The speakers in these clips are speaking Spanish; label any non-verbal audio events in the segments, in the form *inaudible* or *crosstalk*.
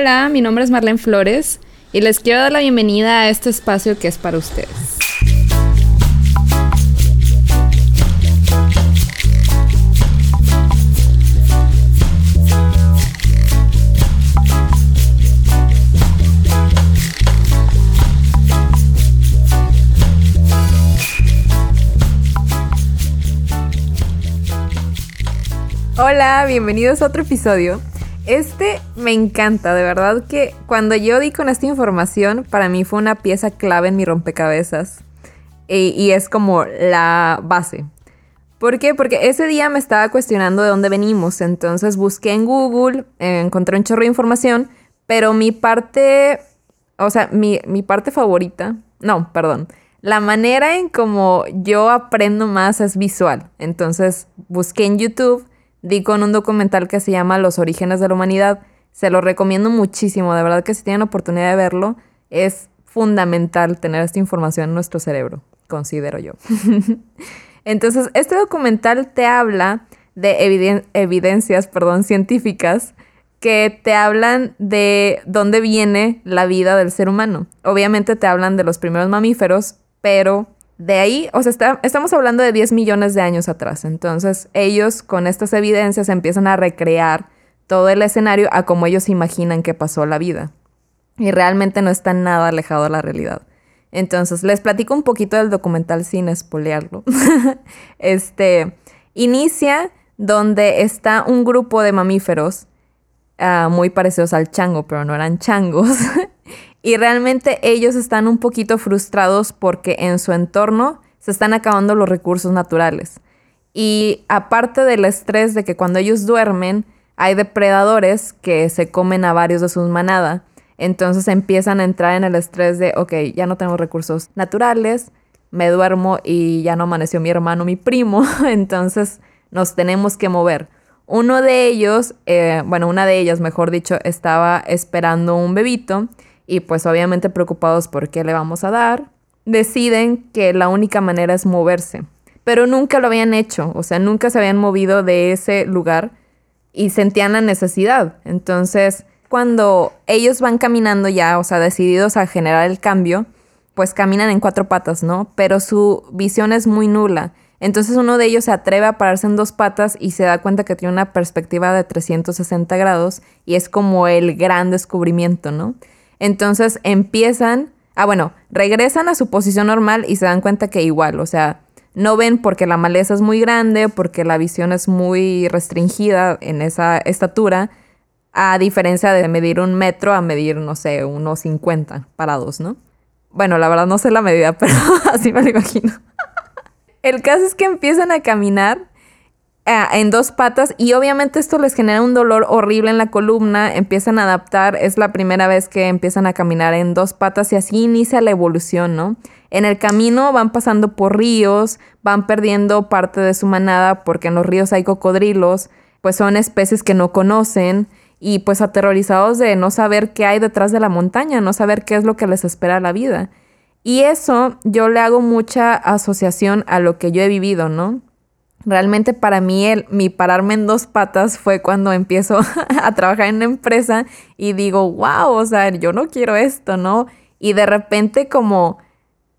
Hola, mi nombre es Marlene Flores y les quiero dar la bienvenida a este espacio que es para ustedes. Hola, bienvenidos a otro episodio. Este me encanta, de verdad que cuando yo di con esta información, para mí fue una pieza clave en mi rompecabezas. Y, es como la base. ¿Por qué? Porque ese día me estaba cuestionando de dónde venimos. Entonces busqué en Google, encontré un chorro de información, pero mi parte, o sea, mi, mi parte favorita, no, perdón, la manera en como yo aprendo más es visual. Entonces busqué en YouTube di con un documental que se llama Los orígenes de la humanidad. Se lo recomiendo muchísimo, de verdad que si tienen oportunidad de verlo, es fundamental tener esta información en nuestro cerebro, considero yo. *laughs* Entonces, este documental te habla de evidencias perdón, científicas que te hablan de dónde viene la vida del ser humano. Obviamente te hablan de los primeros mamíferos, pero de ahí, o sea, estamos hablando de 10 millones de años atrás. Entonces, ellos con estas evidencias empiezan a recrear todo el escenario a como ellos imaginan que pasó la vida. Y realmente no está nada alejado de la realidad. Entonces, les platico un poquito del documental sin espolearlo. *laughs* este, inicia donde está un grupo de mamíferos ah, muy parecidos al chango, pero no eran changos. *laughs* Y realmente ellos están un poquito frustrados porque en su entorno se están acabando los recursos naturales. Y aparte del estrés de que cuando ellos duermen hay depredadores que se comen a varios de sus manadas, entonces empiezan a entrar en el estrés de, ok, ya no tenemos recursos naturales, me duermo y ya no amaneció mi hermano, mi primo, *laughs* entonces nos tenemos que mover. Uno de ellos, eh, bueno, una de ellas, mejor dicho, estaba esperando un bebito y pues obviamente preocupados por qué le vamos a dar, deciden que la única manera es moverse. Pero nunca lo habían hecho, o sea, nunca se habían movido de ese lugar y sentían la necesidad. Entonces, cuando ellos van caminando ya, o sea, decididos a generar el cambio, pues caminan en cuatro patas, ¿no? Pero su visión es muy nula. Entonces uno de ellos se atreve a pararse en dos patas y se da cuenta que tiene una perspectiva de 360 grados y es como el gran descubrimiento, ¿no? Entonces empiezan, ah bueno, regresan a su posición normal y se dan cuenta que igual, o sea, no ven porque la maleza es muy grande, porque la visión es muy restringida en esa estatura, a diferencia de medir un metro a medir, no sé, unos 50 parados, ¿no? Bueno, la verdad no sé la medida, *laughs* pero así me lo imagino. El caso es que empiezan a caminar en dos patas y obviamente esto les genera un dolor horrible en la columna, empiezan a adaptar, es la primera vez que empiezan a caminar en dos patas y así inicia la evolución, ¿no? En el camino van pasando por ríos, van perdiendo parte de su manada porque en los ríos hay cocodrilos, pues son especies que no conocen y pues aterrorizados de no saber qué hay detrás de la montaña, no saber qué es lo que les espera la vida. Y eso yo le hago mucha asociación a lo que yo he vivido, ¿no? Realmente para mí el, mi pararme en dos patas fue cuando empiezo *laughs* a trabajar en una empresa y digo, wow, o sea, yo no quiero esto, ¿no? Y de repente como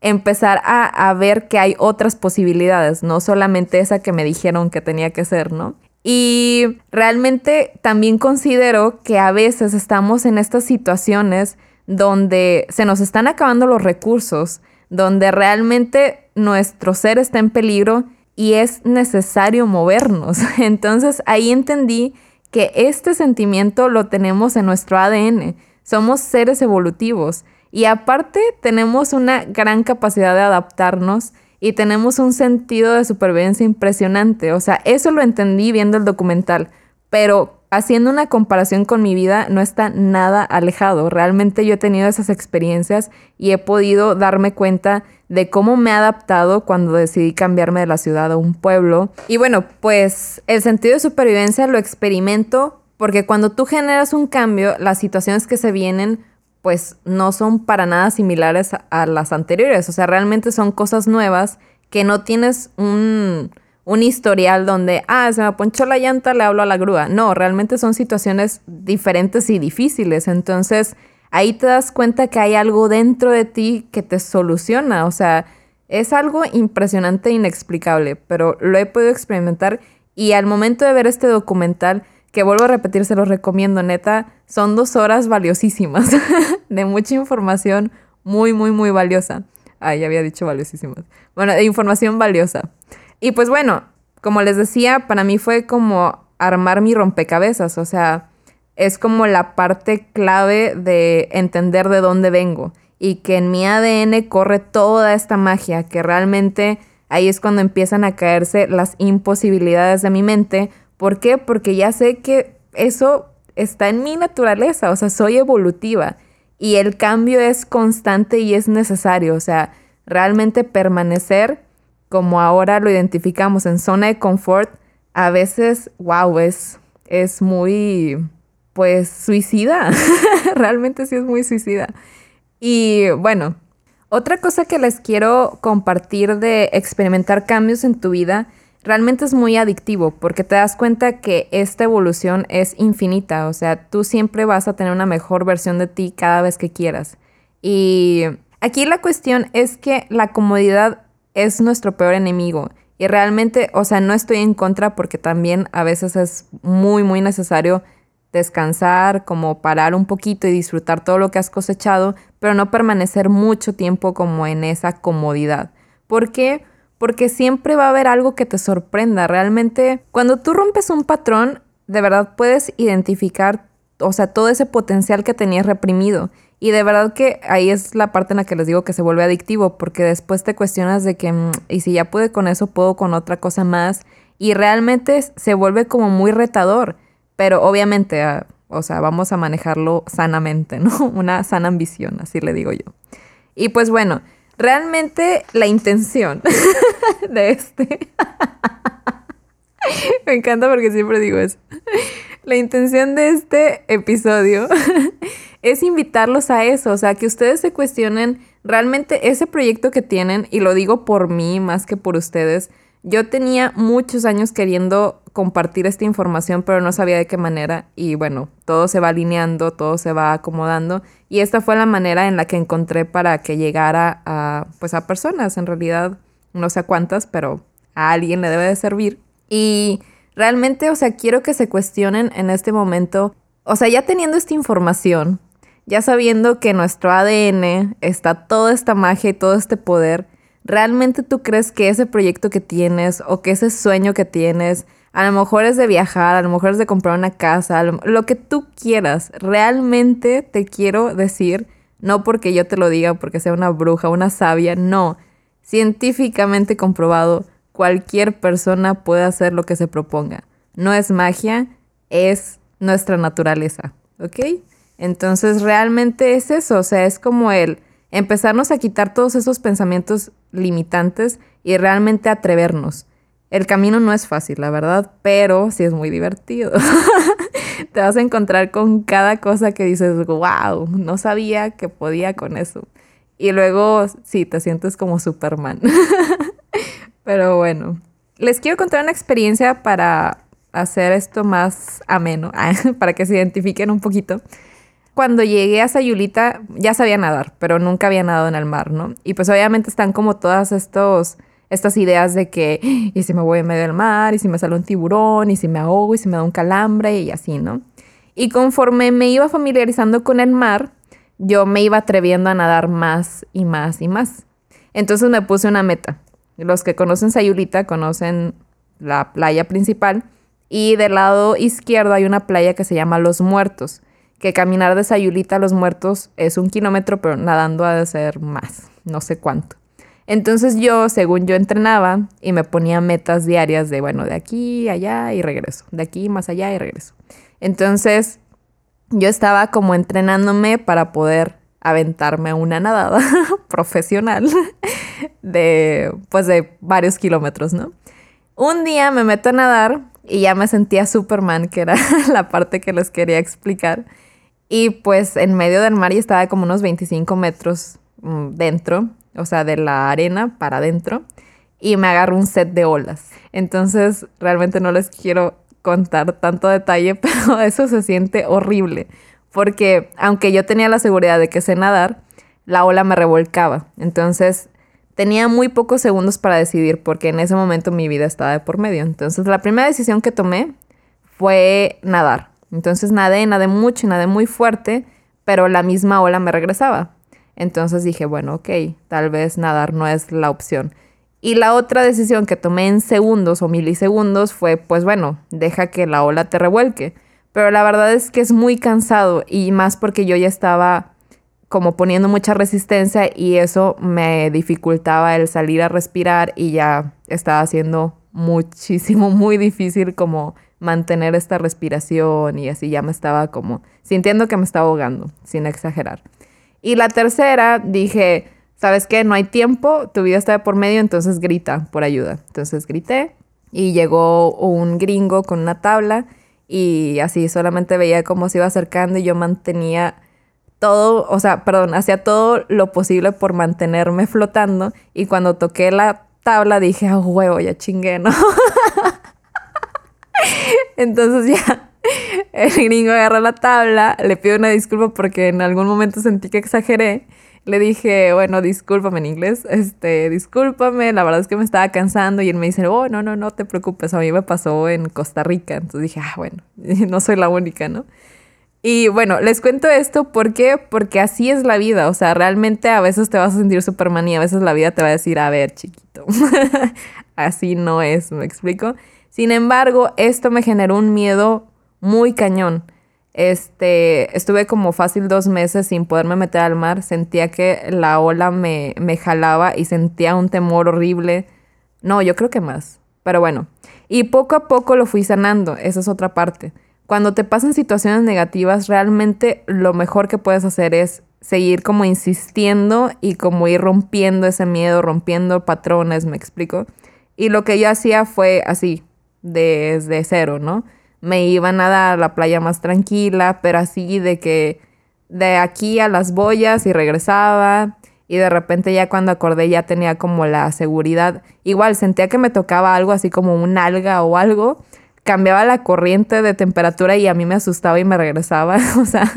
empezar a, a ver que hay otras posibilidades, no solamente esa que me dijeron que tenía que ser, ¿no? Y realmente también considero que a veces estamos en estas situaciones donde se nos están acabando los recursos, donde realmente nuestro ser está en peligro y es necesario movernos. *laughs* Entonces ahí entendí que este sentimiento lo tenemos en nuestro ADN. Somos seres evolutivos y aparte tenemos una gran capacidad de adaptarnos y tenemos un sentido de supervivencia impresionante. O sea, eso lo entendí viendo el documental, pero haciendo una comparación con mi vida no está nada alejado. Realmente yo he tenido esas experiencias y he podido darme cuenta de cómo me he adaptado cuando decidí cambiarme de la ciudad a un pueblo. Y bueno, pues el sentido de supervivencia lo experimento porque cuando tú generas un cambio, las situaciones que se vienen pues no son para nada similares a las anteriores. O sea, realmente son cosas nuevas que no tienes un un historial donde, ah, se me ponchó la llanta, le hablo a la grúa. No, realmente son situaciones diferentes y difíciles. Entonces, ahí te das cuenta que hay algo dentro de ti que te soluciona. O sea, es algo impresionante e inexplicable, pero lo he podido experimentar y al momento de ver este documental, que vuelvo a repetir, se los recomiendo, neta, son dos horas valiosísimas *laughs* de mucha información muy, muy, muy valiosa. Ah, ya había dicho valiosísimas. Bueno, de información valiosa. Y pues bueno, como les decía, para mí fue como armar mi rompecabezas, o sea, es como la parte clave de entender de dónde vengo y que en mi ADN corre toda esta magia, que realmente ahí es cuando empiezan a caerse las imposibilidades de mi mente. ¿Por qué? Porque ya sé que eso está en mi naturaleza, o sea, soy evolutiva y el cambio es constante y es necesario, o sea, realmente permanecer como ahora lo identificamos en zona de confort, a veces, wow, es, es muy, pues, suicida, *laughs* realmente sí es muy suicida. Y bueno, otra cosa que les quiero compartir de experimentar cambios en tu vida realmente es muy adictivo porque te das cuenta que esta evolución es infinita, o sea, tú siempre vas a tener una mejor versión de ti cada vez que quieras. Y aquí la cuestión es que la comodidad es nuestro peor enemigo. Y realmente, o sea, no estoy en contra porque también a veces es muy, muy necesario descansar, como parar un poquito y disfrutar todo lo que has cosechado, pero no permanecer mucho tiempo como en esa comodidad. ¿Por qué? porque siempre va a haber algo que te sorprenda. Realmente, cuando tú rompes un patrón, de verdad puedes identificar, o sea, todo ese potencial que tenías reprimido. Y de verdad que ahí es la parte en la que les digo que se vuelve adictivo, porque después te cuestionas de que, mm, y si ya pude con eso, puedo con otra cosa más. Y realmente se vuelve como muy retador. Pero obviamente, ah, o sea, vamos a manejarlo sanamente, *laughs* ¿no? Una sana ambición, así le digo yo. Y pues bueno, Realmente la intención *laughs* de este... *laughs* Me encanta porque siempre digo eso. La intención de este episodio es invitarlos a eso, o sea, que ustedes se cuestionen realmente ese proyecto que tienen, y lo digo por mí más que por ustedes. Yo tenía muchos años queriendo compartir esta información, pero no sabía de qué manera. Y bueno, todo se va alineando, todo se va acomodando. Y esta fue la manera en la que encontré para que llegara a, pues a personas, en realidad, no sé cuántas, pero a alguien le debe de servir. Y realmente, o sea, quiero que se cuestionen en este momento, o sea, ya teniendo esta información, ya sabiendo que nuestro ADN está toda esta magia y todo este poder, ¿realmente tú crees que ese proyecto que tienes o que ese sueño que tienes, a lo mejor es de viajar, a lo mejor es de comprar una casa, lo, que tú quieras. Realmente te quiero decir, no porque yo te lo diga, porque sea una bruja, una sabia, no. Científicamente comprobado, cualquier persona puede hacer lo que se proponga. No es magia, es nuestra naturaleza, ¿ok? Entonces realmente es eso, o sea, es como el empezarnos a quitar todos esos pensamientos limitantes y realmente atrevernos. El camino no es fácil, la verdad, pero sí es muy divertido. *laughs* Te vas a encontrar con cada cosa que dices, wow, no sabía que podía con eso. Y luego, sí, te sientes como Superman. *laughs* pero bueno, les quiero contar una experiencia para hacer esto más ameno, *laughs* para que se identifiquen un poquito. Cuando llegué a Sayulita ya sabía nadar, pero nunca había nadado en el mar, ¿no? Y pues obviamente están como todas estos estas ideas de que, y si me voy en medio del mar, y si me sale un tiburón, y si me ahogo, y si me da un calambre, y así, ¿no? Y conforme me iba familiarizando con el mar, yo me iba atreviendo a nadar más y más y más. Entonces me puse una meta. Los que conocen Sayulita conocen la playa principal y del lado izquierdo hay una playa que se llama Los Muertos, que caminar de Sayulita a Los Muertos es un kilómetro, pero nadando ha de ser más, no sé cuánto. Entonces yo, según yo entrenaba y me ponía metas diarias de, bueno, de aquí, allá y regreso, de aquí más allá y regreso. Entonces yo estaba como entrenándome para poder aventarme una nadada *laughs* profesional *laughs* de, pues de varios kilómetros, ¿no? Un día me meto a nadar y ya me sentía Superman, que era *laughs* la parte que les quería explicar. Y pues en medio del mar y estaba como unos 25 metros mm, dentro o sea, de la arena para adentro. y me agarró un set de olas. Entonces, realmente no les quiero contar tanto detalle, *laughs* pero eso se siente horrible, porque aunque yo tenía la seguridad de que sé nadar, la ola me revolcaba. Entonces, tenía muy pocos segundos para decidir, porque en ese momento mi vida estaba de por medio. Entonces, la primera decisión que tomé fue nadar. Entonces, nadé, nadé mucho, nadé muy fuerte, pero la misma ola me regresaba. Entonces dije, bueno, ok, tal vez nadar no es la opción. Y la otra decisión que tomé en segundos o milisegundos fue, pues bueno, deja que la ola te revuelque. Pero la verdad es que es muy cansado y más porque yo ya estaba como poniendo mucha resistencia y eso me dificultaba el salir a respirar y ya estaba haciendo muchísimo, *laughs* muy difícil como mantener esta respiración y así ya me estaba como sintiendo que me estaba ahogando, sin exagerar. Y la tercera dije, ¿sabes qué? No hay tiempo, tu vida está de por medio, entonces grita por ayuda. Entonces grité y llegó un gringo con una tabla y así solamente veía cómo se iba acercando y yo mantenía todo, o sea, perdón, hacía todo lo posible por mantenerme flotando y cuando toqué la tabla dije, ah, huevo, ya chingué, ¿no? *laughs* *laughs* Entonces ya *laughs* el gringo agarra la tabla, le pido una disculpa porque en algún momento sentí que exageré le dije, bueno, discúlpame en inglés, este, discúlpame, la verdad es que me estaba cansando y él me dice, oh, no, no, no te preocupes, a mí me pasó en Costa Rica, entonces dije, ah, bueno, *laughs* no soy la única, ¿no? Y bueno, les cuento esto ¿por qué? porque así es la vida, o sea, realmente a veces te vas a sentir Superman y a veces la vida te va a decir, a ver, chiquito, así no es, ¿me explico? Sin embargo, esto me generó un miedo muy cañón. Este, estuve como fácil dos meses sin poderme meter al mar. Sentía que la ola me, me jalaba y sentía un temor horrible. No, yo creo que más. Pero bueno. Y poco a poco lo fui sanando. Esa es otra parte. Cuando te pasan situaciones negativas, realmente lo mejor que puedes hacer es seguir como insistiendo y como ir rompiendo ese miedo, rompiendo patrones, me explico. Y lo que yo hacía fue así, desde cero, ¿no? me iba a nadar a la playa más tranquila, pero así de que de aquí a las boyas y regresaba. Y de repente ya cuando acordé ya tenía como la seguridad. Igual sentía que me tocaba algo así como un alga o algo. Cambiaba la corriente de temperatura y a mí me asustaba y me regresaba. *laughs* o sea,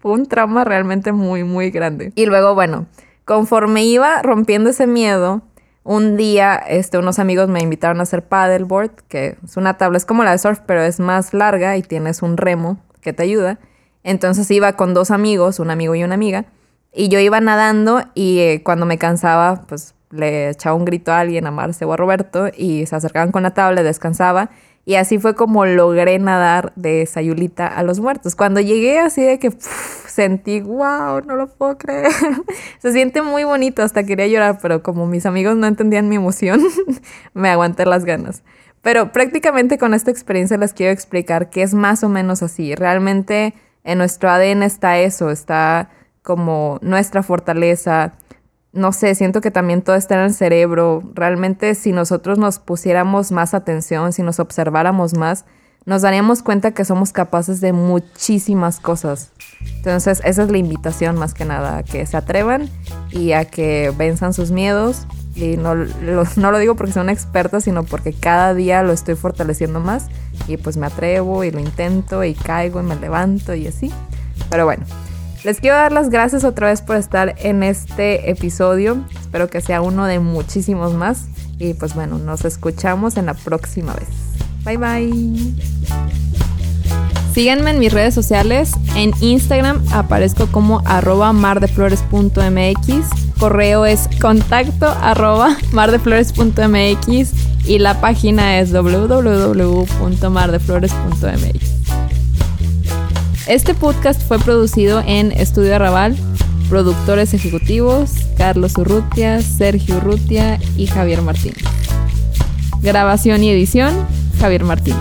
fue un trauma realmente muy, muy grande. Y luego, bueno, conforme iba rompiendo ese miedo, un día, este, unos amigos me invitaron a hacer paddleboard, que es una tabla, es como la de surf, pero es más larga y tienes un remo que te ayuda. Entonces iba con dos amigos, un amigo y una amiga, y yo iba nadando y eh, cuando me cansaba, pues le echaba un grito a alguien, a Marce o a Roberto, y se acercaban con la tabla, descansaba, y así fue como logré nadar de Sayulita a los muertos. Cuando llegué así de que sentí, wow, no lo puedo creer. *laughs* Se siente muy bonito, hasta quería llorar, pero como mis amigos no entendían mi emoción, *laughs* me aguanté las ganas. Pero prácticamente con esta experiencia les quiero explicar que es más o menos así. Realmente en nuestro ADN está eso, está como nuestra fortaleza, no sé, siento que también todo está en el cerebro. Realmente si nosotros nos pusiéramos más atención, si nos observáramos más, nos daríamos cuenta que somos capaces de muchísimas cosas. Entonces esa es la invitación más que nada, a que se atrevan y a que venzan sus miedos. Y no lo, *laughs* no lo digo porque soy una sino porque cada día lo estoy fortaleciendo más. Y pues me atrevo y lo intento y caigo y me levanto y así. Pero bueno, les quiero dar las gracias otra vez por estar en este episodio. Espero que sea uno de muchísimos más. Y pues bueno, nos escuchamos en la próxima vez. Bye bye. Síganme en mis redes sociales. En Instagram aparezco como arroba mardeflores.mx. Correo es contacto arroba mardeflores.mx y la página es www.mardeflores.mx. Este podcast fue producido en Estudio Arrabal, productores ejecutivos Carlos Urrutia, Sergio Urrutia y Javier Martín. Grabación y edición Javier Martín.